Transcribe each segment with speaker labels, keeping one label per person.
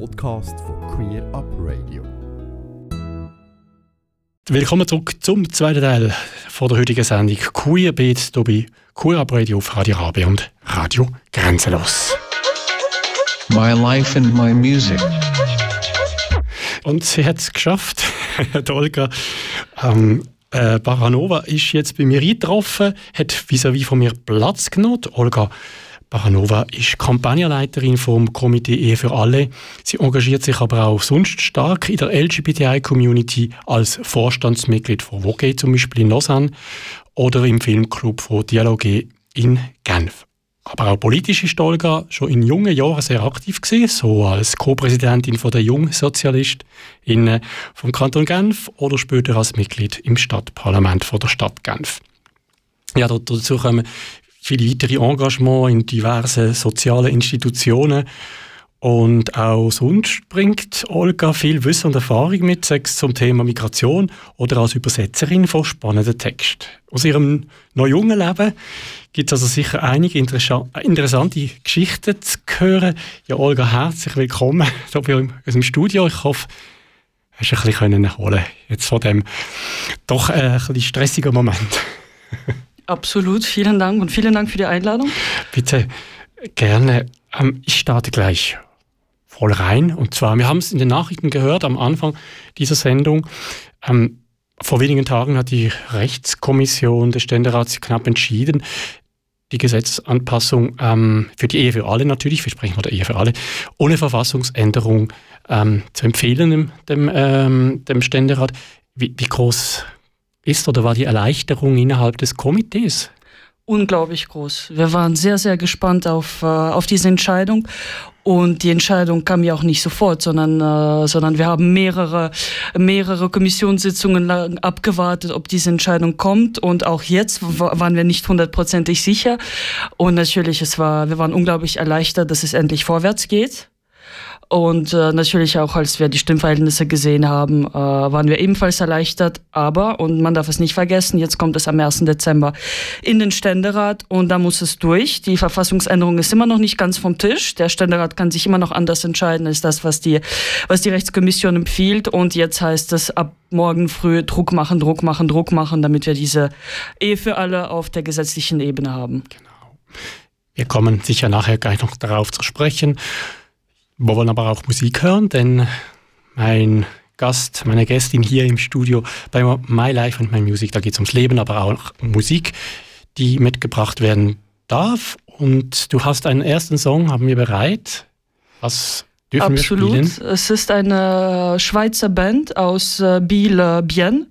Speaker 1: Podcast von Queer Up Radio.
Speaker 2: Willkommen zurück zum zweiten Teil von der heutigen Sendung Queer Beat hier bei Queer Up Radio auf Radio Rabe und Radio Grenzenlos.
Speaker 3: My life and my music.
Speaker 2: Und sie hat es geschafft, die Olga. Ähm, äh, Baranova ist jetzt bei mir eingetroffen, hat vis-à-vis -vis von mir Platz genommen. Olga Baranova ist Kampagnenleiterin vom Komitee Ehe für alle. Sie engagiert sich aber auch sonst stark in der LGBTI-Community als Vorstandsmitglied von Vogue zum Beispiel in Lausanne oder im Filmclub von Dialoge in Genf. Aber auch politisch ist Olga schon in jungen Jahren sehr aktiv gewesen, so als Co-Präsidentin der Jungsozialistinnen vom Kanton Genf oder später als Mitglied im Stadtparlament von der Stadt Genf. Ja, dazu kommen viele weitere Engagements in diversen sozialen Institutionen. Und auch sonst bringt Olga viel Wissen und Erfahrung mit, sei zum Thema Migration oder als Übersetzerin von spannenden Texten. Aus ihrem noch jungen Leben gibt es also sicher einige interessante Geschichten zu hören. Ja, Olga, herzlich willkommen hier bei uns im Studio. Ich hoffe, hast du ein bisschen erholen jetzt von dem doch äh, ein bisschen stressigen Moment.
Speaker 4: Absolut, vielen Dank und vielen Dank für die Einladung.
Speaker 2: Bitte, gerne. Ähm, ich starte gleich voll rein. Und zwar, wir haben es in den Nachrichten gehört am Anfang dieser Sendung. Ähm, vor wenigen Tagen hat die Rechtskommission des Ständerats knapp entschieden, die Gesetzesanpassung ähm, für die Ehe für alle natürlich, wir sprechen von der Ehe für alle, ohne Verfassungsänderung ähm, zu empfehlen dem, dem, ähm, dem Ständerat. Wie, wie groß ist oder war die Erleichterung innerhalb des Komitees?
Speaker 4: Unglaublich groß. Wir waren sehr, sehr gespannt auf, äh, auf diese Entscheidung. Und die Entscheidung kam ja auch nicht sofort, sondern, äh, sondern wir haben mehrere, mehrere Kommissionssitzungen lang abgewartet, ob diese Entscheidung kommt. Und auch jetzt waren wir nicht hundertprozentig sicher. Und natürlich, es war, wir waren unglaublich erleichtert, dass es endlich vorwärts geht. Und äh, natürlich auch, als wir die Stimmverhältnisse gesehen haben, äh, waren wir ebenfalls erleichtert. Aber, und man darf es nicht vergessen, jetzt kommt es am 1. Dezember in den Ständerat und da muss es durch. Die Verfassungsänderung ist immer noch nicht ganz vom Tisch. Der Ständerat kann sich immer noch anders entscheiden, als das, was die, was die Rechtskommission empfiehlt. Und jetzt heißt es ab morgen früh Druck machen, Druck machen, Druck machen, damit wir diese Ehe für alle auf der gesetzlichen Ebene haben. Genau.
Speaker 2: Wir kommen sicher nachher gleich noch darauf zu sprechen. Wir wollen aber auch Musik hören, denn mein Gast, meine Gästin hier im Studio bei My Life and My Music, da geht es ums Leben, aber auch um Musik, die mitgebracht werden darf. Und du hast einen ersten Song, haben wir bereit. Was Dürfen
Speaker 4: Absolut. Es ist eine Schweizer Band aus äh, Biel, äh, Bien.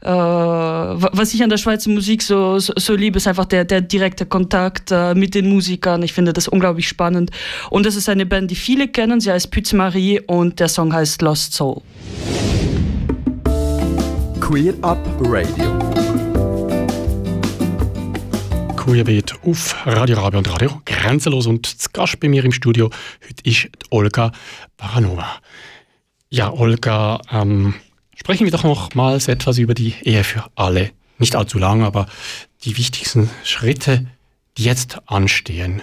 Speaker 4: Äh, was ich an der Schweizer Musik so, so, so liebe, ist einfach der, der direkte Kontakt äh, mit den Musikern. Ich finde das unglaublich spannend. Und es ist eine Band, die viele kennen. Sie heißt Pütz Marie und der Song heißt Lost Soul.
Speaker 1: Queer Up Radio.
Speaker 2: Queerbeat auf Radio Rabe und Radio Grenzenlos. Und zu Gast bei mir im Studio heute ist Olga Baranova. Ja, Olga, ähm, sprechen wir doch nochmals etwas über die Ehe für alle. Nicht allzu lang, aber die wichtigsten Schritte, die jetzt anstehen.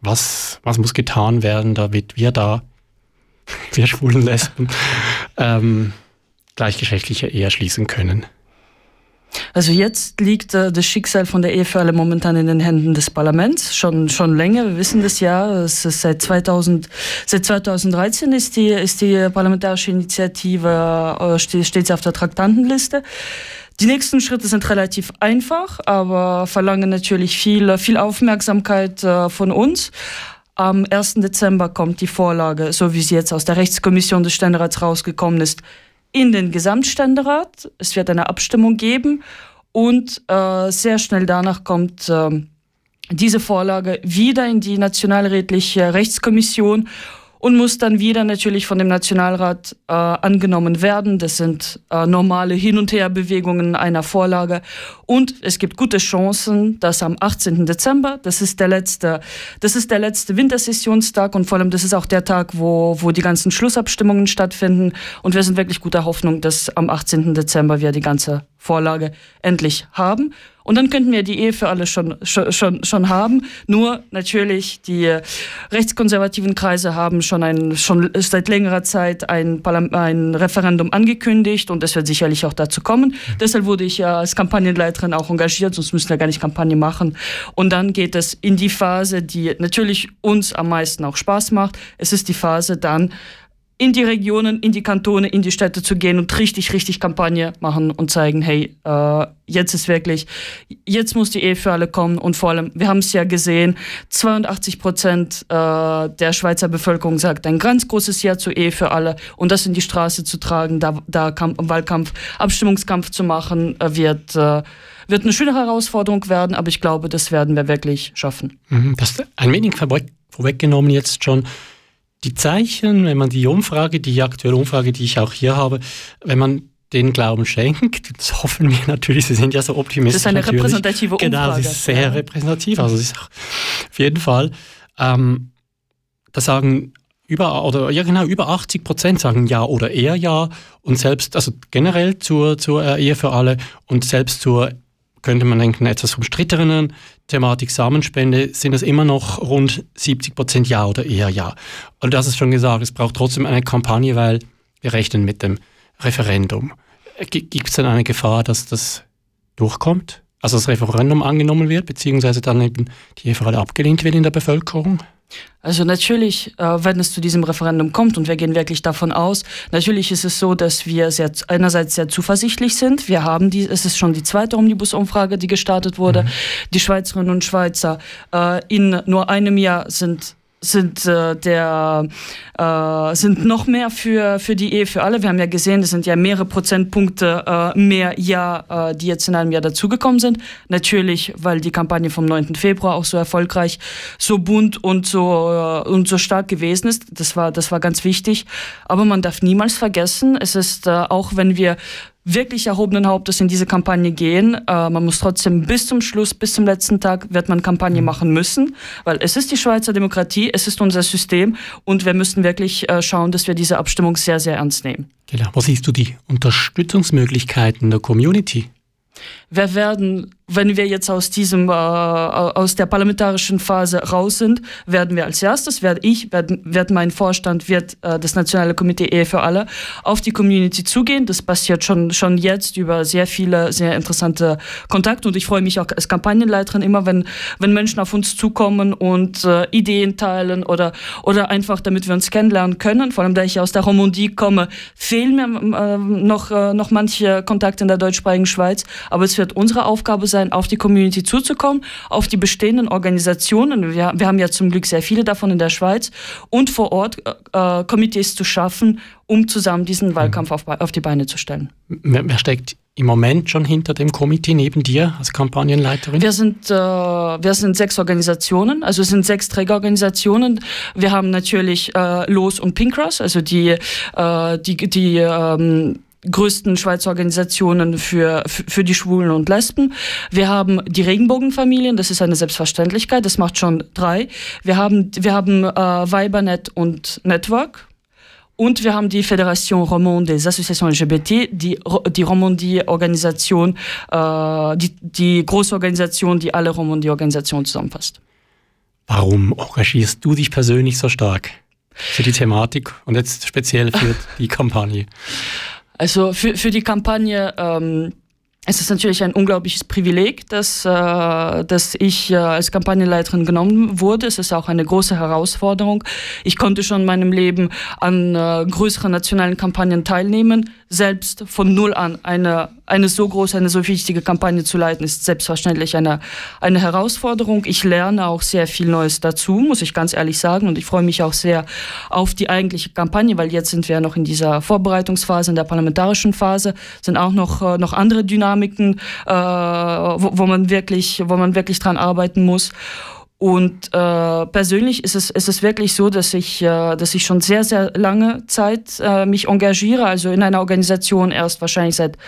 Speaker 2: Was, was muss getan werden, damit wir da, wir schwulen Lesben, ähm, gleichgeschlechtliche Ehe schließen können?
Speaker 4: Also jetzt liegt äh, das Schicksal von der alle momentan in den Händen des Parlaments, schon, schon länger. Wir wissen das ja. Es ist seit, 2000, seit 2013 ist die, ist die parlamentarische Initiative, äh, sie auf der Traktantenliste. Die nächsten Schritte sind relativ einfach, aber verlangen natürlich viel, viel Aufmerksamkeit äh, von uns. Am 1. Dezember kommt die Vorlage, so wie sie jetzt aus der Rechtskommission des Ständerats rausgekommen ist, in den Gesamtständerat. Es wird eine Abstimmung geben und äh, sehr schnell danach kommt äh, diese Vorlage wieder in die Nationalrätliche Rechtskommission und muss dann wieder natürlich von dem Nationalrat äh, angenommen werden. Das sind äh, normale Hin- und Herbewegungen einer Vorlage. Und es gibt gute Chancen, dass am 18. Dezember, das ist der letzte, das ist der letzte Wintersessionstag und vor allem das ist auch der Tag, wo, wo die ganzen Schlussabstimmungen stattfinden. Und wir sind wirklich guter Hoffnung, dass am 18. Dezember wir die ganze Vorlage endlich haben. Und dann könnten wir die Ehe für alle schon, schon, schon haben. Nur natürlich, die rechtskonservativen Kreise haben schon, ein, schon seit längerer Zeit ein, ein Referendum angekündigt und es wird sicherlich auch dazu kommen. Mhm. Deshalb wurde ich ja als Kampagnenleiterin auch engagiert, sonst müssen wir gar nicht Kampagne machen. Und dann geht es in die Phase, die natürlich uns am meisten auch Spaß macht. Es ist die Phase dann, in die Regionen, in die Kantone, in die Städte zu gehen und richtig, richtig Kampagne machen und zeigen, hey, äh, jetzt ist wirklich, jetzt muss die Ehe für alle kommen und vor allem, wir haben es ja gesehen, 82 Prozent äh, der Schweizer Bevölkerung sagt ein ganz großes Ja zur Ehe für alle und das in die Straße zu tragen, da, da Kamp Wahlkampf, Abstimmungskampf zu machen, äh, wird äh, wird eine schöne Herausforderung werden, aber ich glaube, das werden wir wirklich schaffen.
Speaker 2: Mhm, das ein wenig vorweggenommen jetzt schon die Zeichen, wenn man die Umfrage, die aktuelle Umfrage, die ich auch hier habe, wenn man den Glauben schenkt, das hoffen wir natürlich, Sie sind ja so optimistisch.
Speaker 4: Das ist eine natürlich. repräsentative Umfrage.
Speaker 2: Genau, es ist sehr ja. repräsentativ, also es ist auf jeden Fall. Ähm, da sagen über oder ja genau über 80 Prozent sagen ja oder eher ja und selbst also generell zur zur Ehe für alle und selbst zur könnte man denken, etwas umstrittenen Thematik Samenspende sind es immer noch rund 70 Prozent Ja oder eher Ja. Und das ist schon gesagt, es braucht trotzdem eine Kampagne, weil wir rechnen mit dem Referendum. Gibt es denn eine Gefahr, dass das durchkommt? Also das Referendum angenommen wird, beziehungsweise dann eben die Frage abgelehnt wird in der Bevölkerung?
Speaker 4: Also natürlich, äh, wenn es zu diesem Referendum kommt und wir gehen wirklich davon aus, natürlich ist es so, dass wir sehr, einerseits sehr zuversichtlich sind. Wir haben die, es ist schon die zweite Omnibus-Umfrage, die gestartet wurde. Mhm. Die Schweizerinnen und Schweizer äh, in nur einem Jahr sind sind äh, der äh, sind noch mehr für für die Ehe für alle. Wir haben ja gesehen, es sind ja mehrere Prozentpunkte äh, mehr Ja, äh, die jetzt in einem Jahr dazugekommen sind. Natürlich, weil die Kampagne vom 9. Februar auch so erfolgreich, so bunt und so äh, und so stark gewesen ist. Das war das war ganz wichtig. Aber man darf niemals vergessen, es ist äh, auch wenn wir wirklich erhobenen Hauptes in diese Kampagne gehen. Äh, man muss trotzdem bis zum Schluss, bis zum letzten Tag, wird man Kampagne mhm. machen müssen, weil es ist die Schweizer Demokratie, es ist unser System und wir müssen wirklich äh, schauen, dass wir diese Abstimmung sehr, sehr ernst nehmen.
Speaker 2: Genau. Wo siehst du die Unterstützungsmöglichkeiten der Community?
Speaker 4: Wir werden wenn wir jetzt aus diesem äh, aus der parlamentarischen Phase raus sind, werden wir als erstes, werde ich, wird, wird mein Vorstand, wird äh, das Nationale Komitee Ehe für alle auf die Community zugehen. Das passiert schon schon jetzt über sehr viele sehr interessante Kontakte und ich freue mich auch als Kampagnenleiterin immer, wenn wenn Menschen auf uns zukommen und äh, Ideen teilen oder oder einfach, damit wir uns kennenlernen können. Vor allem, da ich aus der Romandie komme, fehlen mir äh, noch äh, noch manche Kontakte in der deutschsprachigen Schweiz, aber es wird unsere Aufgabe sein auf die Community zuzukommen, auf die bestehenden Organisationen. Wir, wir haben ja zum Glück sehr viele davon in der Schweiz und vor Ort äh, Komitees zu schaffen, um zusammen diesen Wahlkampf auf, auf die Beine zu stellen.
Speaker 2: Wer, wer steckt im Moment schon hinter dem Komitee neben dir als Kampagnenleiterin?
Speaker 4: Wir sind, äh, wir sind sechs Organisationen, also es sind sechs Trägerorganisationen. Wir haben natürlich äh, Los und Pinkras, also die, äh, die, die ähm, größten Schweizer Organisationen für, für die Schwulen und Lesben. Wir haben die Regenbogenfamilien, das ist eine Selbstverständlichkeit, das macht schon drei. Wir haben, wir haben äh, Weibernet und Network. Und wir haben die Fédération Romande des Associations LGBT, die, die Romandie-Organisation, äh, die, die große Organisation, die alle Romandie-Organisationen zusammenfasst.
Speaker 2: Warum engagierst du dich persönlich so stark für die Thematik und jetzt speziell für die Kampagne?
Speaker 4: Also für, für die Kampagne ähm, es ist natürlich ein unglaubliches Privileg, dass, äh, dass ich äh, als Kampagnenleiterin genommen wurde. Es ist auch eine große Herausforderung. Ich konnte schon in meinem Leben an äh, größeren nationalen Kampagnen teilnehmen selbst von Null an eine, eine so große, eine so wichtige Kampagne zu leiten, ist selbstverständlich eine, eine Herausforderung. Ich lerne auch sehr viel Neues dazu, muss ich ganz ehrlich sagen. Und ich freue mich auch sehr auf die eigentliche Kampagne, weil jetzt sind wir ja noch in dieser Vorbereitungsphase, in der parlamentarischen Phase, sind auch noch, äh, noch andere Dynamiken, äh, wo, wo, man wirklich, wo man wirklich dran arbeiten muss. Und äh, persönlich ist es, ist es wirklich so, dass ich, äh, dass ich schon sehr, sehr lange Zeit äh, mich engagiere, also in einer Organisation erst wahrscheinlich seit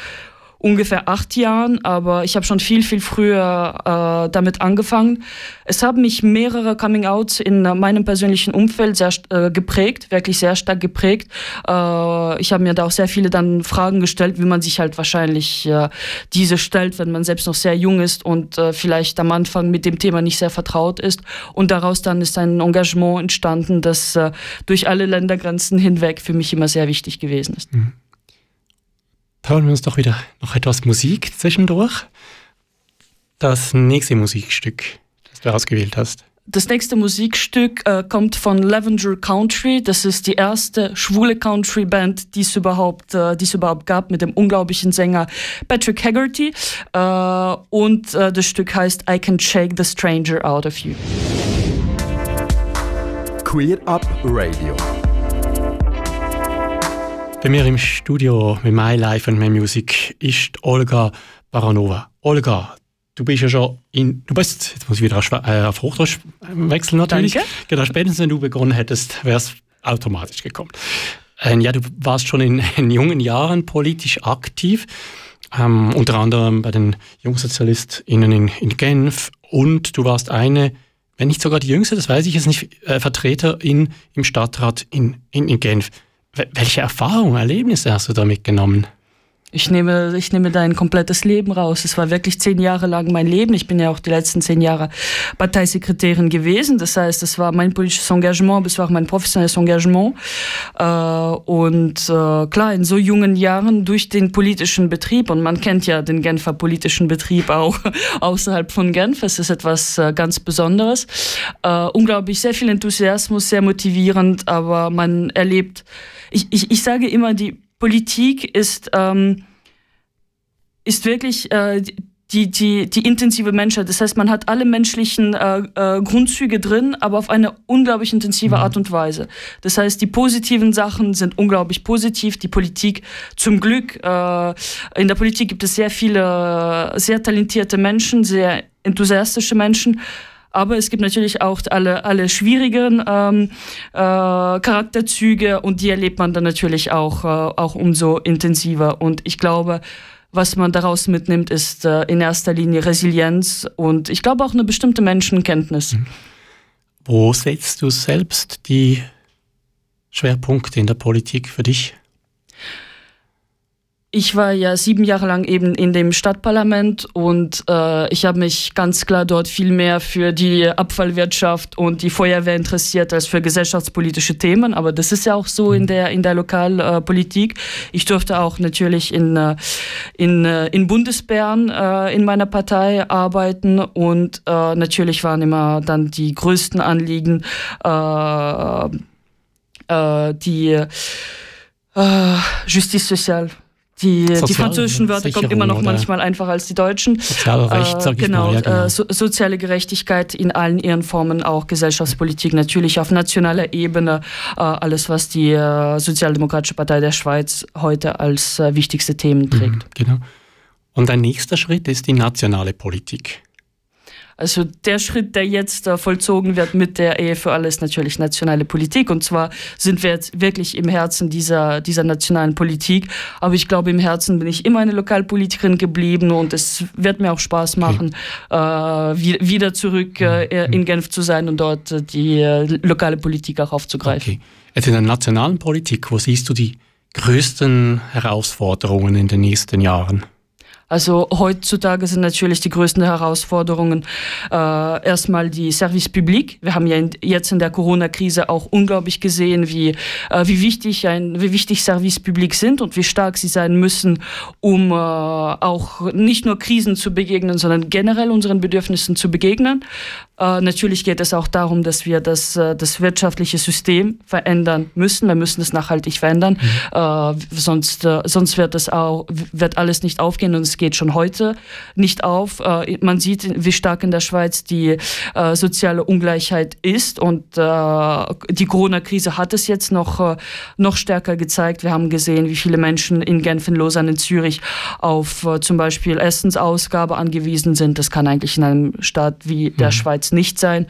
Speaker 4: ungefähr acht Jahren, aber ich habe schon viel, viel früher äh, damit angefangen. Es haben mich mehrere Coming-outs in meinem persönlichen Umfeld sehr äh, geprägt, wirklich sehr stark geprägt. Äh, ich habe mir da auch sehr viele dann Fragen gestellt, wie man sich halt wahrscheinlich äh, diese stellt, wenn man selbst noch sehr jung ist und äh, vielleicht am Anfang mit dem Thema nicht sehr vertraut ist. Und daraus dann ist ein Engagement entstanden, das äh, durch alle Ländergrenzen hinweg für mich immer sehr wichtig gewesen ist. Mhm.
Speaker 2: Hören wir uns doch wieder noch etwas Musik zwischendurch. Das nächste Musikstück, das du ausgewählt hast.
Speaker 4: Das nächste Musikstück äh, kommt von Lavender Country. Das ist die erste schwule Country-Band, die es überhaupt, äh, die es überhaupt gab, mit dem unglaublichen Sänger Patrick Haggerty. Äh, und äh, das Stück heißt I Can Shake the Stranger Out of You.
Speaker 1: Queer Up Radio.
Speaker 2: Bei mir im Studio mit My Life and My Music ist Olga Baranova. Olga, du bist ja schon in, du bist, jetzt muss ich wieder auf, äh, auf Hochdeutsch wechseln natürlich.
Speaker 4: Danke.
Speaker 2: Genau, spätestens wenn du begonnen hättest, wäre es automatisch gekommen. Ähm, ja, du warst schon in, in jungen Jahren politisch aktiv, ähm, unter anderem bei den JungsozialistInnen in, in Genf und du warst eine, wenn nicht sogar die jüngste, das weiß ich jetzt nicht, äh, Vertreterin im Stadtrat in, in, in Genf. Welche Erfahrungen, Erlebnisse hast du da mitgenommen?
Speaker 4: Ich nehme, ich nehme dein komplettes Leben raus. Es war wirklich zehn Jahre lang mein Leben. Ich bin ja auch die letzten zehn Jahre Parteisekretärin gewesen. Das heißt, es war mein politisches Engagement, es war auch mein professionelles Engagement. Äh, und äh, klar, in so jungen Jahren durch den politischen Betrieb, und man kennt ja den Genfer politischen Betrieb auch außerhalb von Genf, es ist etwas äh, ganz Besonderes. unglaublich sehr viel Enthusiasmus, sehr motivierend, aber man erlebt, ich, ich, ich sage immer, die Politik ist, ähm, ist wirklich äh, die, die, die intensive Menschheit. Das heißt, man hat alle menschlichen äh, äh, Grundzüge drin, aber auf eine unglaublich intensive mhm. Art und Weise. Das heißt, die positiven Sachen sind unglaublich positiv. Die Politik, zum Glück, äh, in der Politik gibt es sehr viele, sehr talentierte Menschen, sehr enthusiastische Menschen. Aber es gibt natürlich auch alle, alle schwierigen ähm, äh, Charakterzüge und die erlebt man dann natürlich auch, äh, auch umso intensiver. Und ich glaube, was man daraus mitnimmt, ist äh, in erster Linie Resilienz und ich glaube auch eine bestimmte Menschenkenntnis. Mhm.
Speaker 2: Wo setzt du selbst die Schwerpunkte in der Politik für dich?
Speaker 4: Ich war ja sieben Jahre lang eben in dem Stadtparlament und äh, ich habe mich ganz klar dort viel mehr für die Abfallwirtschaft und die Feuerwehr interessiert als für gesellschaftspolitische Themen. Aber das ist ja auch so in der in der Lokalpolitik. ich durfte auch natürlich in äh, in äh, in Bundesbären äh, in meiner Partei arbeiten und äh, natürlich waren immer dann die größten Anliegen äh, äh, die äh, Justice Sociale die, die französischen Wörter kommen immer noch manchmal einfacher als die deutschen.
Speaker 2: Soziale Recht, sag ich
Speaker 4: genau,
Speaker 2: mal. Ja, genau.
Speaker 4: Äh, so, soziale Gerechtigkeit in allen ihren Formen, auch Gesellschaftspolitik natürlich auf nationaler Ebene. Äh, alles, was die äh, Sozialdemokratische Partei der Schweiz heute als äh, wichtigste Themen trägt. Mhm,
Speaker 2: genau. Und ein nächster Schritt ist die nationale Politik.
Speaker 4: Also der Schritt, der jetzt äh, vollzogen wird mit der Ehe für alle, ist natürlich nationale Politik. Und zwar sind wir jetzt wirklich im Herzen dieser, dieser nationalen Politik. Aber ich glaube, im Herzen bin ich immer eine Lokalpolitikerin geblieben und es wird mir auch Spaß machen, okay. äh, wieder zurück äh, mhm. in Genf zu sein und dort äh, die äh, lokale Politik auch aufzugreifen.
Speaker 2: Okay. Jetzt in der nationalen Politik, wo siehst du die größten Herausforderungen in den nächsten Jahren?
Speaker 4: Also heutzutage sind natürlich die größten Herausforderungen äh, erstmal die Service Public. Wir haben ja in, jetzt in der Corona-Krise auch unglaublich gesehen, wie, äh, wie, wichtig ein, wie wichtig Service Public sind und wie stark sie sein müssen, um äh, auch nicht nur Krisen zu begegnen, sondern generell unseren Bedürfnissen zu begegnen. Äh, natürlich geht es auch darum, dass wir das, äh, das wirtschaftliche System verändern müssen. Wir müssen es nachhaltig verändern, mhm. äh, sonst, sonst wird, das auch, wird alles nicht aufgehen und es geht schon heute nicht auf. Man sieht, wie stark in der Schweiz die soziale Ungleichheit ist und die Corona-Krise hat es jetzt noch, noch stärker gezeigt. Wir haben gesehen, wie viele Menschen in Genf, in Lausanne, in Zürich auf zum Beispiel Essensausgabe angewiesen sind. Das kann eigentlich in einem Staat wie der mhm. Schweiz es nicht sein.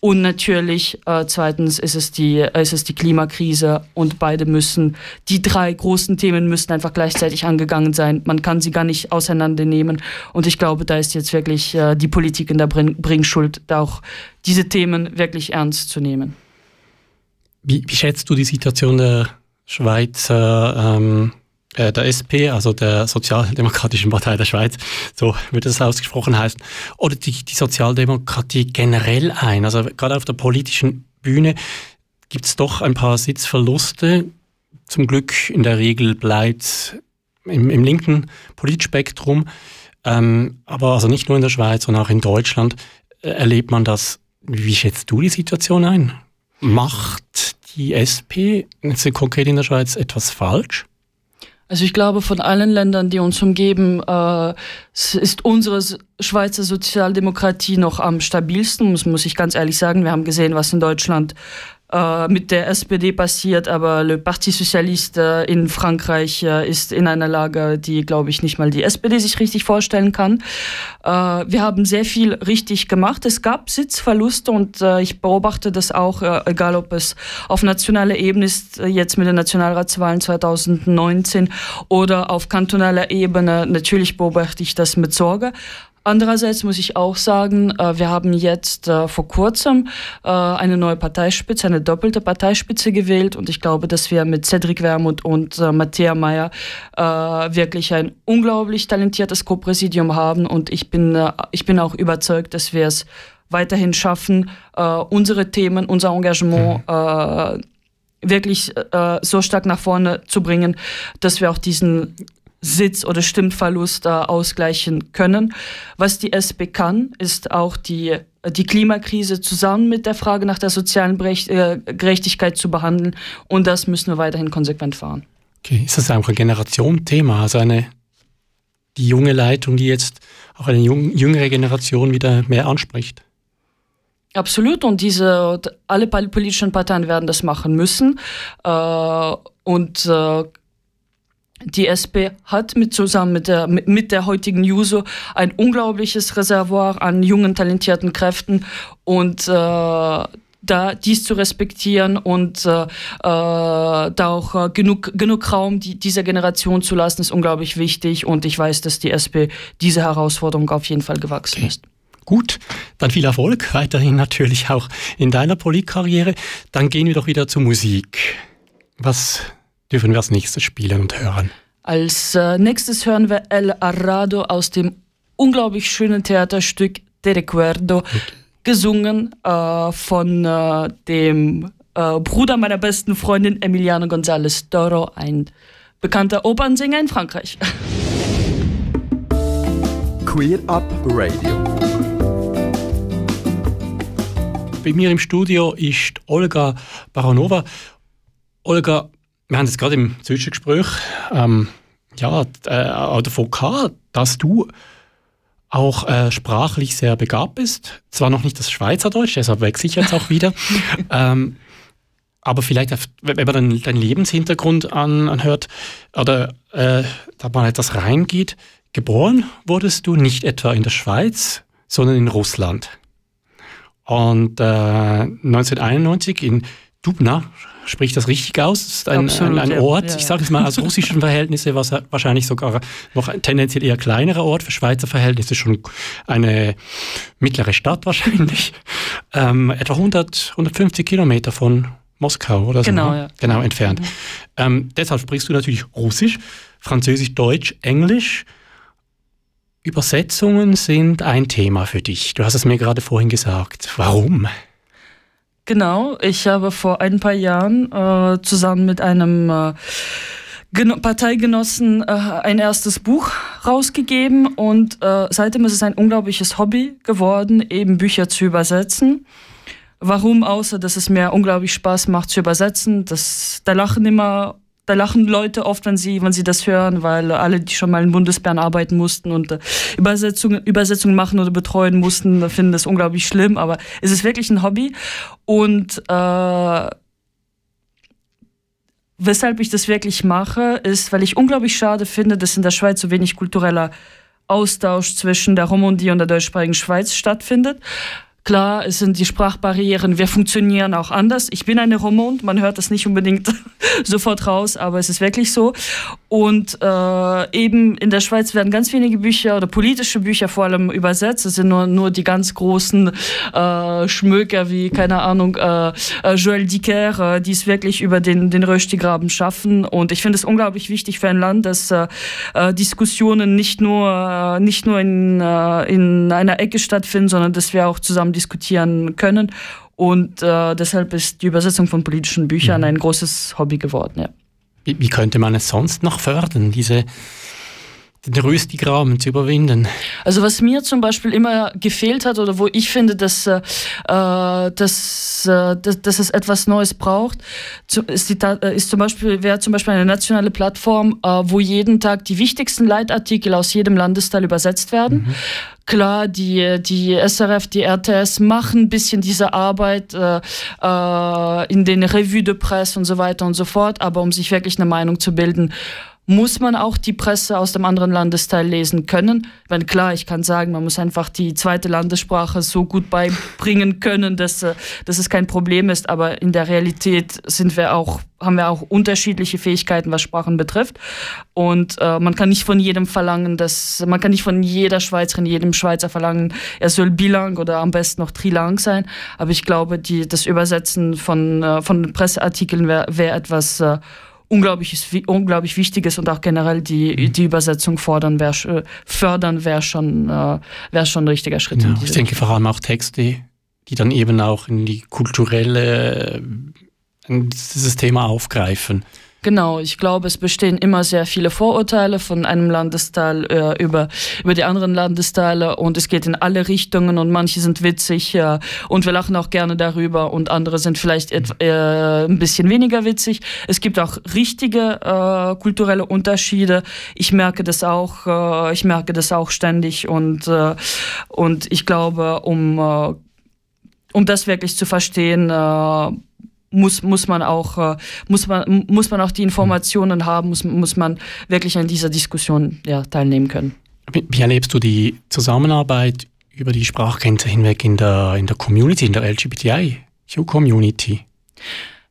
Speaker 4: Und natürlich, äh, zweitens ist es, die, ist es die Klimakrise und beide müssen, die drei großen Themen müssen einfach gleichzeitig angegangen sein. Man kann sie gar nicht auseinandernehmen. Und ich glaube, da ist jetzt wirklich äh, die Politik in der Bring Bringschuld, da auch diese Themen wirklich ernst zu nehmen.
Speaker 2: Wie, wie schätzt du die Situation der Schweizer ähm äh, der SP, also der Sozialdemokratischen Partei der Schweiz, so würde das ausgesprochen heißen, oder die, die Sozialdemokratie generell ein. Also gerade auf der politischen Bühne gibt es doch ein paar Sitzverluste. Zum Glück in der Regel bleibt im, im linken Politspektrum, ähm, aber also nicht nur in der Schweiz, sondern auch in Deutschland äh, erlebt man das. Wie schätzt du die Situation ein? Macht die SP jetzt konkret in der Schweiz etwas falsch?
Speaker 4: Also ich glaube, von allen Ländern, die uns umgeben, äh, ist unsere Schweizer Sozialdemokratie noch am stabilsten, muss, muss ich ganz ehrlich sagen. Wir haben gesehen, was in Deutschland äh, mit der SPD passiert, aber Le Parti Socialiste in Frankreich äh, ist in einer Lage, die, glaube ich, nicht mal die SPD sich richtig vorstellen kann. Äh, wir haben sehr viel richtig gemacht. Es gab Sitzverluste und äh, ich beobachte das auch, äh, egal ob es auf nationaler Ebene ist, äh, jetzt mit den Nationalratswahlen 2019 oder auf kantonaler Ebene. Natürlich beobachte ich das mit Sorge. Andererseits muss ich auch sagen, äh, wir haben jetzt äh, vor kurzem äh, eine neue Parteispitze, eine doppelte Parteispitze gewählt und ich glaube, dass wir mit Cedric Wermuth und Matthäa Meyer wirklich ein unglaublich talentiertes Co-Präsidium haben und ich bin, ich bin auch überzeugt, dass wir es weiterhin schaffen, unsere Themen, unser Engagement mhm. wirklich so stark nach vorne zu bringen, dass wir auch diesen Sitz- oder Stimmverlust äh, ausgleichen können. Was die SP kann, ist auch die, die Klimakrise zusammen mit der Frage nach der sozialen äh, Gerechtigkeit zu behandeln. Und das müssen wir weiterhin konsequent fahren.
Speaker 2: Okay, ist das auch ein Generationenthema? Also eine, die junge Leitung, die jetzt auch eine jüngere Generation wieder mehr anspricht?
Speaker 4: Absolut und diese alle politischen Parteien werden das machen müssen äh, und äh, die SP hat mit zusammen mit der, mit, mit der heutigen Juso ein unglaubliches Reservoir an jungen, talentierten Kräften und äh, da dies zu respektieren und äh, äh da auch äh, genug, genug Raum die, dieser Generation zu lassen, ist unglaublich wichtig und ich weiß, dass die SP diese Herausforderung auf jeden Fall gewachsen ist.
Speaker 2: Gut, dann viel Erfolg weiterhin natürlich auch in deiner Politkarriere. Dann gehen wir doch wieder zur Musik. Was dürfen wir als nächstes spielen und hören?
Speaker 4: Als äh, nächstes hören wir El Arrado aus dem unglaublich schönen Theaterstück De Recuerdo, okay. gesungen äh, von äh, dem äh, Bruder meiner besten Freundin Emiliano González Toro, ein bekannter Opernsänger in Frankreich.
Speaker 1: Queer Up Radio.
Speaker 2: Bei mir im Studio ist Olga Baranova. Olga, wir haben jetzt gerade im Zwischengespräch ähm, ja, äh, davon gehabt, dass du auch äh, sprachlich sehr begabt bist. Zwar noch nicht das Schweizerdeutsch, deshalb wechsle ich jetzt auch wieder. ähm, aber vielleicht, wenn man deinen, deinen Lebenshintergrund an, anhört oder äh, da mal etwas reingeht, geboren wurdest du nicht etwa in der Schweiz, sondern in Russland. Und äh, 1991 in Dubna, spricht das richtig aus? Das ist ein, Absolut, ein, ein Ort, ja, ich sage es mal aus russischen Verhältnissen, was wahrscheinlich sogar noch ein tendenziell eher kleinerer Ort, für Schweizer Verhältnisse schon eine mittlere Stadt wahrscheinlich. Ähm, etwa 100, 150 Kilometer von Moskau oder so
Speaker 4: genau, ne? ja.
Speaker 2: genau entfernt. Mhm. Ähm, deshalb sprichst du natürlich Russisch, Französisch, Deutsch, Englisch. Übersetzungen sind ein Thema für dich. Du hast es mir gerade vorhin gesagt. Warum?
Speaker 4: Genau, ich habe vor ein paar Jahren äh, zusammen mit einem äh, Parteigenossen äh, ein erstes Buch rausgegeben und äh, seitdem ist es ein unglaubliches Hobby geworden, eben Bücher zu übersetzen. Warum, außer dass es mir unglaublich Spaß macht zu übersetzen. Das, da lachen immer da lachen Leute oft, wenn sie, wenn sie das hören, weil alle, die schon mal in Bundesbären arbeiten mussten und äh, Übersetzungen, Übersetzungen machen oder betreuen mussten, finden das unglaublich schlimm. Aber es ist wirklich ein Hobby. Und äh, weshalb ich das wirklich mache, ist, weil ich unglaublich schade finde, dass in der Schweiz so wenig kultureller Austausch zwischen der Romandie und der deutschsprachigen Schweiz stattfindet. Klar, es sind die Sprachbarrieren, wir funktionieren auch anders. Ich bin eine Romond, man hört das nicht unbedingt sofort raus, aber es ist wirklich so. Und äh, eben in der Schweiz werden ganz wenige Bücher oder politische Bücher vor allem übersetzt. Es sind nur, nur die ganz großen äh, Schmöker wie, keine Ahnung, äh, äh Joël Dicker, äh, die es wirklich über den, den Röstigraben schaffen. Und ich finde es unglaublich wichtig für ein Land, dass äh, äh Diskussionen nicht nur, äh, nicht nur in, äh, in einer Ecke stattfinden, sondern dass wir auch zusammen diskutieren können. Und äh, deshalb ist die Übersetzung von politischen Büchern mhm. ein großes Hobby geworden. Ja.
Speaker 2: Wie, könnte man es sonst noch fördern, diese, den Röstigraben zu überwinden?
Speaker 4: Also was mir zum Beispiel immer gefehlt hat oder wo ich finde, dass, äh, dass, äh, dass, dass es etwas Neues braucht, ist, die, äh, ist zum Beispiel, wäre zum Beispiel eine nationale Plattform, äh, wo jeden Tag die wichtigsten Leitartikel aus jedem Landesteil übersetzt werden. Mhm Klar, die, die SRF, die RTS machen ein bisschen diese Arbeit äh, äh, in den Revue de Presse und so weiter und so fort, aber um sich wirklich eine Meinung zu bilden, muss man auch die Presse aus dem anderen Landesteil lesen können. Wenn klar, ich kann sagen, man muss einfach die zweite Landessprache so gut beibringen können, dass, äh, dass es kein Problem ist. Aber in der Realität sind wir auch, haben wir auch unterschiedliche Fähigkeiten, was Sprachen betrifft. Und äh, man kann nicht von jedem verlangen, dass man kann nicht von jeder Schweizerin, jedem Schweizer verlangen, er soll bilang oder am besten noch trilang sein. Aber ich glaube, die, das Übersetzen von, äh, von Presseartikeln wäre wär etwas äh, unglaublich, unglaublich wichtig ist und auch generell die, mhm. die Übersetzung fordern wär, äh, fördern wäre schon, äh, wär schon ein richtiger Schritt.
Speaker 2: Ja, ich denke vor allem auch Texte, die dann eben auch in die kulturelle, in dieses Thema aufgreifen.
Speaker 4: Genau, ich glaube, es bestehen immer sehr viele Vorurteile von einem Landesteil äh, über, über die anderen Landesteile und es geht in alle Richtungen und manche sind witzig äh, und wir lachen auch gerne darüber und andere sind vielleicht äh, ein bisschen weniger witzig. Es gibt auch richtige äh, kulturelle Unterschiede. Ich merke das auch, äh, ich merke das auch ständig und, äh, und ich glaube, um, um das wirklich zu verstehen, muss, muss man auch, äh, muss man, muss man auch die Informationen haben, muss, muss man wirklich an dieser Diskussion ja, teilnehmen können.
Speaker 2: Wie, erlebst du die Zusammenarbeit über die Sprachgrenze hinweg in der, in der Community, in der LGBTI-Community?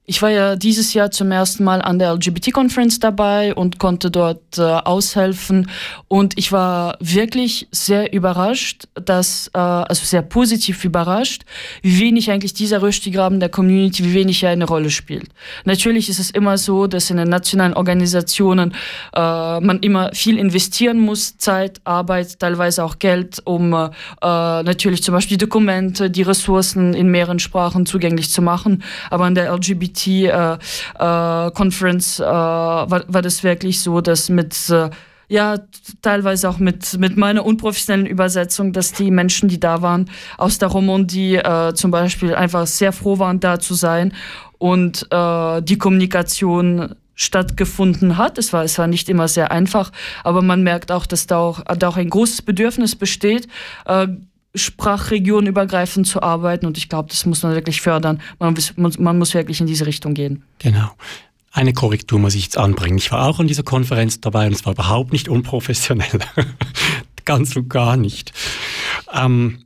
Speaker 4: Ich war ja dieses Jahr zum ersten Mal an der LGBT-Conference dabei und konnte dort äh, aushelfen. Und ich war wirklich sehr überrascht, dass, äh, also sehr positiv überrascht, wie wenig eigentlich dieser Röstigraben der Community, wie wenig er eine Rolle spielt. Natürlich ist es immer so, dass in den nationalen Organisationen äh, man immer viel investieren muss, Zeit, Arbeit, teilweise auch Geld, um äh, natürlich zum Beispiel Dokumente, die Ressourcen in mehreren Sprachen zugänglich zu machen. Aber an der LGBT LGBT-Conference äh, äh, war, war das wirklich so, dass mit äh, ja, teilweise auch mit, mit meiner unprofessionellen Übersetzung, dass die Menschen, die da waren, aus der Romandie äh, zum Beispiel einfach sehr froh waren, da zu sein und äh, die Kommunikation stattgefunden hat. Es war, es war nicht immer sehr einfach, aber man merkt auch, dass da auch, da auch ein großes Bedürfnis besteht, äh, sprachregionübergreifend zu arbeiten und ich glaube, das muss man wirklich fördern. Man, man muss wirklich in diese Richtung gehen.
Speaker 2: Genau. Eine Korrektur muss ich jetzt anbringen. Ich war auch an dieser Konferenz dabei und es war überhaupt nicht unprofessionell. Ganz und gar nicht. Ähm,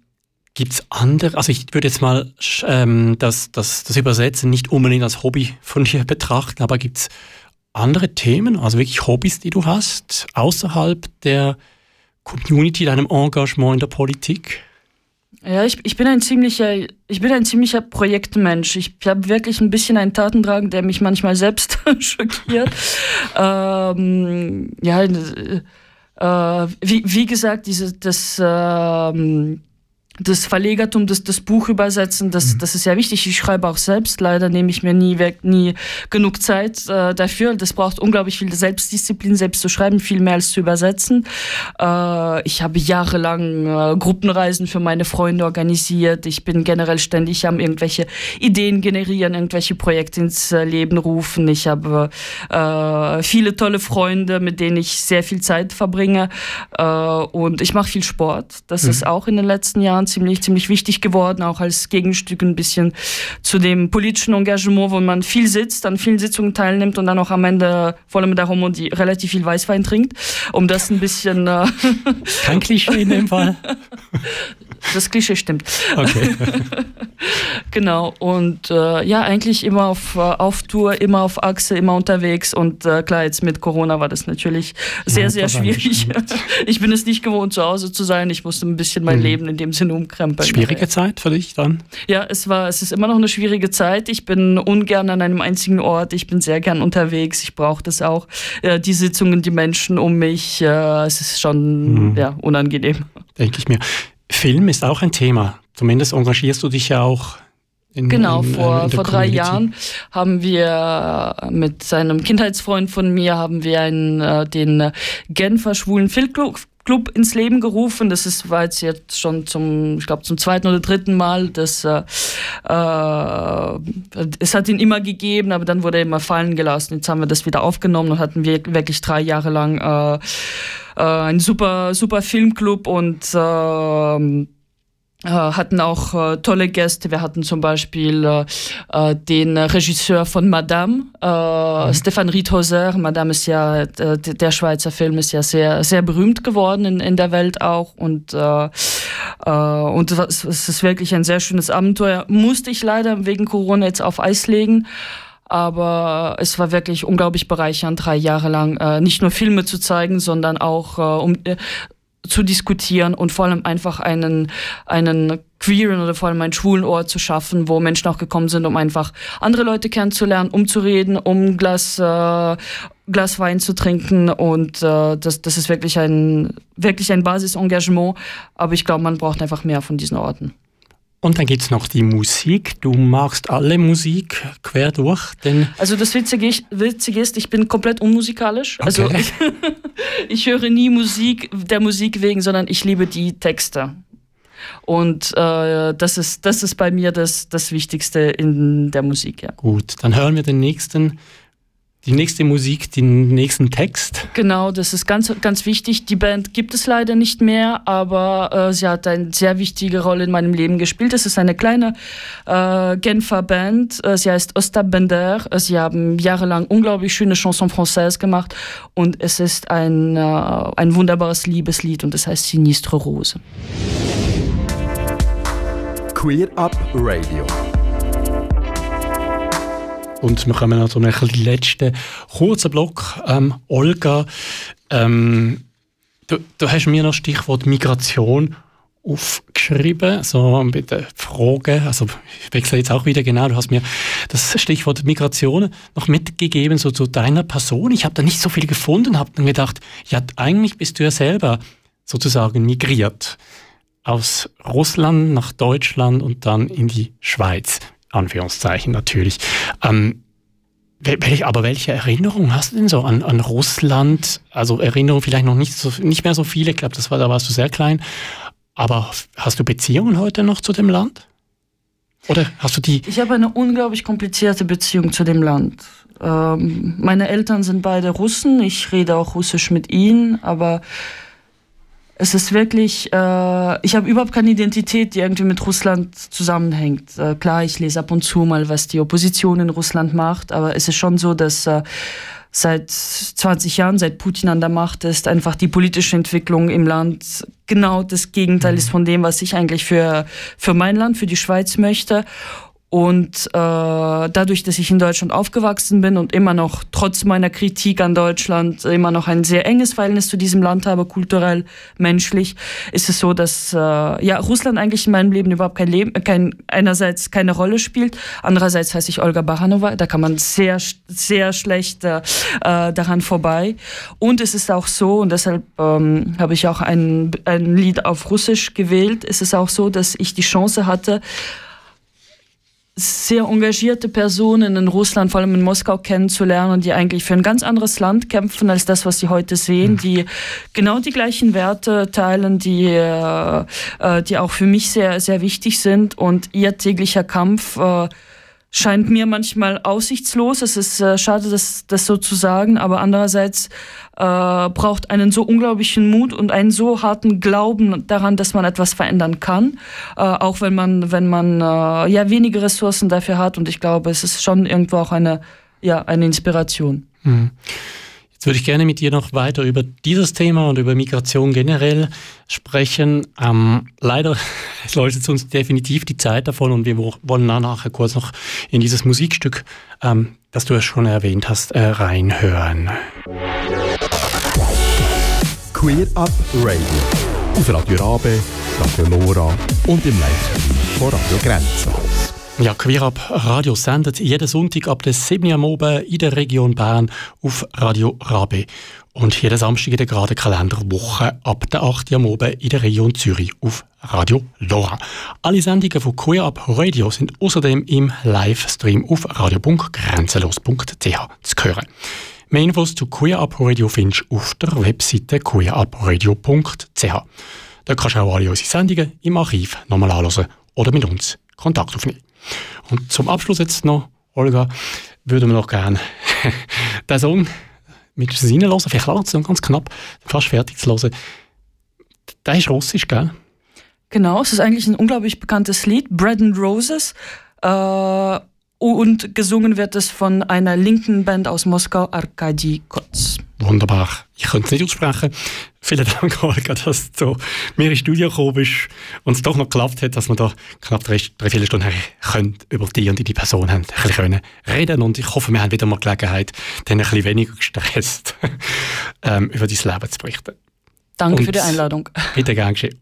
Speaker 2: Gibt es andere, also ich würde jetzt mal ähm, das, das, das Übersetzen nicht unbedingt als Hobby von dir betrachten, aber gibt es andere Themen, also wirklich Hobbys, die du hast, außerhalb der Community, deinem Engagement in der Politik?
Speaker 4: Ja, ich, ich bin ein ziemlicher, ich bin ein ziemlicher Projektmensch. Ich habe wirklich ein bisschen einen Tatendrang, der mich manchmal selbst schockiert. ähm, ja, äh, äh, wie, wie gesagt, diese, das, ähm, das Verlegertum, das, das Buch übersetzen, das, mhm. das ist ja wichtig. Ich schreibe auch selbst. Leider nehme ich mir nie, weg, nie genug Zeit äh, dafür. Das braucht unglaublich viel Selbstdisziplin, selbst zu schreiben, viel mehr als zu übersetzen. Äh, ich habe jahrelang äh, Gruppenreisen für meine Freunde organisiert. Ich bin generell ständig am irgendwelche Ideen generieren, irgendwelche Projekte ins äh, Leben rufen. Ich habe äh, viele tolle Freunde, mit denen ich sehr viel Zeit verbringe. Äh, und ich mache viel Sport. Das mhm. ist auch in den letzten Jahren ziemlich, ziemlich wichtig geworden, auch als Gegenstück ein bisschen zu dem politischen Engagement, wo man viel sitzt, an vielen Sitzungen teilnimmt und dann auch am Ende, vor allem mit der Homo, die relativ viel Weißwein trinkt, um das ein bisschen... Äh
Speaker 2: Kein Klischee in dem Fall.
Speaker 4: das Klischee stimmt.
Speaker 2: Okay.
Speaker 4: genau. Und äh, ja, eigentlich immer auf, äh, auf Tour, immer auf Achse, immer unterwegs. Und äh, klar, jetzt mit Corona war das natürlich sehr,
Speaker 2: Ja,
Speaker 4: sehr schwierig. Ich bin es nicht gewohnt, zu Hause zu sein. Ich musste ein bisschen mein
Speaker 2: Mhm.
Speaker 4: Leben in dem Sinne umkrempeln.
Speaker 2: Schwierige Zeit für dich dann?
Speaker 4: Ja, es war, es ist immer noch eine schwierige Zeit. Ich bin ungern an einem einzigen Ort. Ich bin sehr gern unterwegs. Ich brauche das auch. Äh, die Sitzungen, die Menschen um mich, äh, es ist schon
Speaker 2: Mhm.
Speaker 4: ja, unangenehm.
Speaker 2: Denke ich mir. Film ist auch ein Thema. Zumindest engagierst du dich ja auch in,
Speaker 4: Genau,
Speaker 2: in, äh,
Speaker 4: vor,
Speaker 2: in
Speaker 4: vor drei
Speaker 2: Community.
Speaker 4: Jahren haben wir mit einem Kindheitsfreund von mir haben wir einen, äh, den Genfer Schwulen Filmclub Club ins Leben gerufen. Das ist, war jetzt, jetzt schon zum, ich glaube, zum zweiten oder dritten Mal. Das, äh, äh, es hat ihn immer gegeben, aber dann wurde er immer fallen gelassen. Jetzt haben wir das wieder aufgenommen und hatten wir wirklich drei Jahre lang äh, äh, einen super, super Filmclub und äh, hatten auch äh, tolle Gäste. Wir hatten zum Beispiel äh, äh, den Regisseur von Madame, äh, Stefan Riedhauser. Madame ist ja, äh, der Schweizer Film ist ja sehr, sehr berühmt geworden in, in der Welt auch. Und, äh, äh, und es es ist wirklich ein sehr schönes Abenteuer. Musste ich leider wegen Corona jetzt auf Eis legen. Aber es war wirklich unglaublich bereichernd, drei Jahre lang äh, nicht nur Filme zu zeigen, sondern auch äh, um äh, zu diskutieren und vor allem einfach einen, einen queeren oder vor allem einen schwulen Ort zu schaffen, wo Menschen auch gekommen sind, um einfach andere Leute kennenzulernen, um zu reden, um ein Glas, äh, Glas Wein zu trinken und äh, das, das ist wirklich ein, wirklich ein Basisengagement, aber ich glaube, man braucht einfach mehr von diesen Orten.
Speaker 2: Und dann gibt es noch die Musik. Du magst alle Musik quer durch, denn
Speaker 4: Also das Witzige, ich- Witzige ist, ich bin komplett unmusikalisch. Also
Speaker 2: Okay.
Speaker 4: ich, ich höre nie Musik der Musik wegen, sondern ich liebe die Texte. Und äh, das, ist, das ist bei mir das, das Wichtigste in der Musik, ja.
Speaker 2: gut, dann hören wir den nächsten, die nächste Musik, den nächsten Text.
Speaker 4: Genau, das ist ganz, ganz wichtig. Die Band gibt es leider nicht mehr, aber äh, sie hat eine sehr wichtige Rolle in meinem Leben gespielt. Es ist eine kleine äh, Genfer Band. Äh, sie heißt Ostap Bender. Äh, sie haben jahrelang unglaublich schöne Chansons françaises gemacht und es ist ein, äh, ein wunderbares Liebeslied und es heißt Sinistre Rose.
Speaker 1: Queer Up Radio.
Speaker 2: Und wir kommen noch zu einem letzten kurzen Block. Ähm, Olga, ähm, du, du hast mir noch Stichwort Migration aufgeschrieben, so mit den Fragen, also ich wechsle jetzt auch wieder genau, du hast mir das Stichwort Migration noch mitgegeben, so zu deiner Person. Ich habe da nicht so viel gefunden, habe dann gedacht, ja, eigentlich bist du ja selber sozusagen migriert aus Russland nach Deutschland und dann in die Schweiz. Anführungszeichen natürlich. Ähm, wel- welch, aber welche Erinnerungen hast du denn so an, an Russland? Also Erinnerungen vielleicht noch nicht, so, nicht mehr so viele, ich glaube, das war, da warst du sehr klein. Aber hast du Beziehungen heute noch zu dem Land? Oder hast du die?
Speaker 4: Ich habe eine unglaublich komplizierte Beziehung zu dem Land. Ähm, meine Eltern sind beide Russen, ich rede auch Russisch mit ihnen, aber es ist wirklich, äh, ich habe überhaupt keine Identität, die irgendwie mit Russland zusammenhängt. Äh, klar, ich lese ab und zu mal, was die Opposition in Russland macht, aber es ist schon so, dass äh, seit 20 Jahren, seit Putin an der Macht ist, einfach die politische Entwicklung im Land genau das Gegenteil ist von dem, was ich eigentlich für, für mein Land, für die Schweiz möchte. Und äh, dadurch, dass ich in Deutschland aufgewachsen bin und immer noch trotz meiner Kritik an Deutschland immer noch ein sehr enges Verhältnis zu diesem Land habe, kulturell, menschlich, ist es so, dass äh, ja Russland eigentlich in meinem Leben überhaupt kein Leben, kein einerseits keine Rolle spielt, andererseits heiße ich Olga Baranova, da kann man sehr sehr schlecht äh, äh, daran vorbei. Und es ist auch so und deshalb ähm, habe ich auch ein ein Lied auf Russisch gewählt. Es ist auch so, dass ich die Chance hatte sehr engagierte Personen in Russland, vor allem in Moskau kennenzulernen, die eigentlich für ein ganz anderes Land kämpfen als das, was sie heute sehen, die genau die gleichen Werte teilen, die, äh, äh, die auch für mich sehr, sehr wichtig sind. Und ihr täglicher Kampf äh, scheint mir manchmal aussichtslos. Es ist äh, schade, das, das so zu sagen, aber andererseits äh, braucht einen so unglaublichen Mut und einen so harten Glauben daran, dass man etwas verändern kann, äh, auch wenn man, wenn man äh, ja wenige Ressourcen dafür hat. Und ich glaube, es ist schon irgendwo auch eine, ja, eine Inspiration.
Speaker 2: Hm. Jetzt würde ich gerne mit dir noch weiter über dieses Thema und über Migration generell sprechen. Ähm, leider läuft uns definitiv die Zeit davon und wir wollen nachher kurz noch in dieses Musikstück, ähm, das du ja schon erwähnt hast, äh, reinhören.
Speaker 1: Queer Up Radio. Auf Radio Rabe, Radio Lora und im Livestream von Radio Grenzenlos.
Speaker 2: Ja, Queer Up Radio sendet jeden Sonntag ab der 7 Uhr oben in der Region Bern auf Radio Rabe. Und jeden Samstag in der geraden Kalenderwoche ab der 8 Uhr oben in der Region Zürich auf Radio Lora. Alle Sendungen von Queer Up Radio sind außerdem im Livestream auf radio.grenzenlos.ch zu hören. Mehr Infos zu Queer Up Radio findest du auf der Webseite queerupradio.ch. Da kannst du auch alle unsere Sendungen im Archiv nochmal anhören oder mit uns Kontakt aufnehmen. Und zum Abschluss jetzt noch, Olga, würden wir noch gerne den Song mit uns reinhören, vielleicht langsam, ganz knapp, fast fertig zu hören. Der ist russisch, gell?
Speaker 4: Genau, es ist eigentlich ein unglaublich bekanntes Lied, Bread and Roses. Äh, und gesungen wird es von einer linken Band aus Moskau, Arkadi Kotz.
Speaker 2: Wunderbar. Ich könnte es nicht aussprechen. Vielen Dank, Olga, dass du mir ins Studio gekommen bist und es doch noch geklappt hat, dass wir da knapp drei, drei vier Stunden können über dich und deine Person haben, ein bisschen reden Und ich hoffe, wir haben wieder mal Gelegenheit, dann ein bisschen weniger gestresst ähm, über dein Leben zu berichten.
Speaker 4: Danke und für die Einladung.
Speaker 2: Bitte gern geschehen.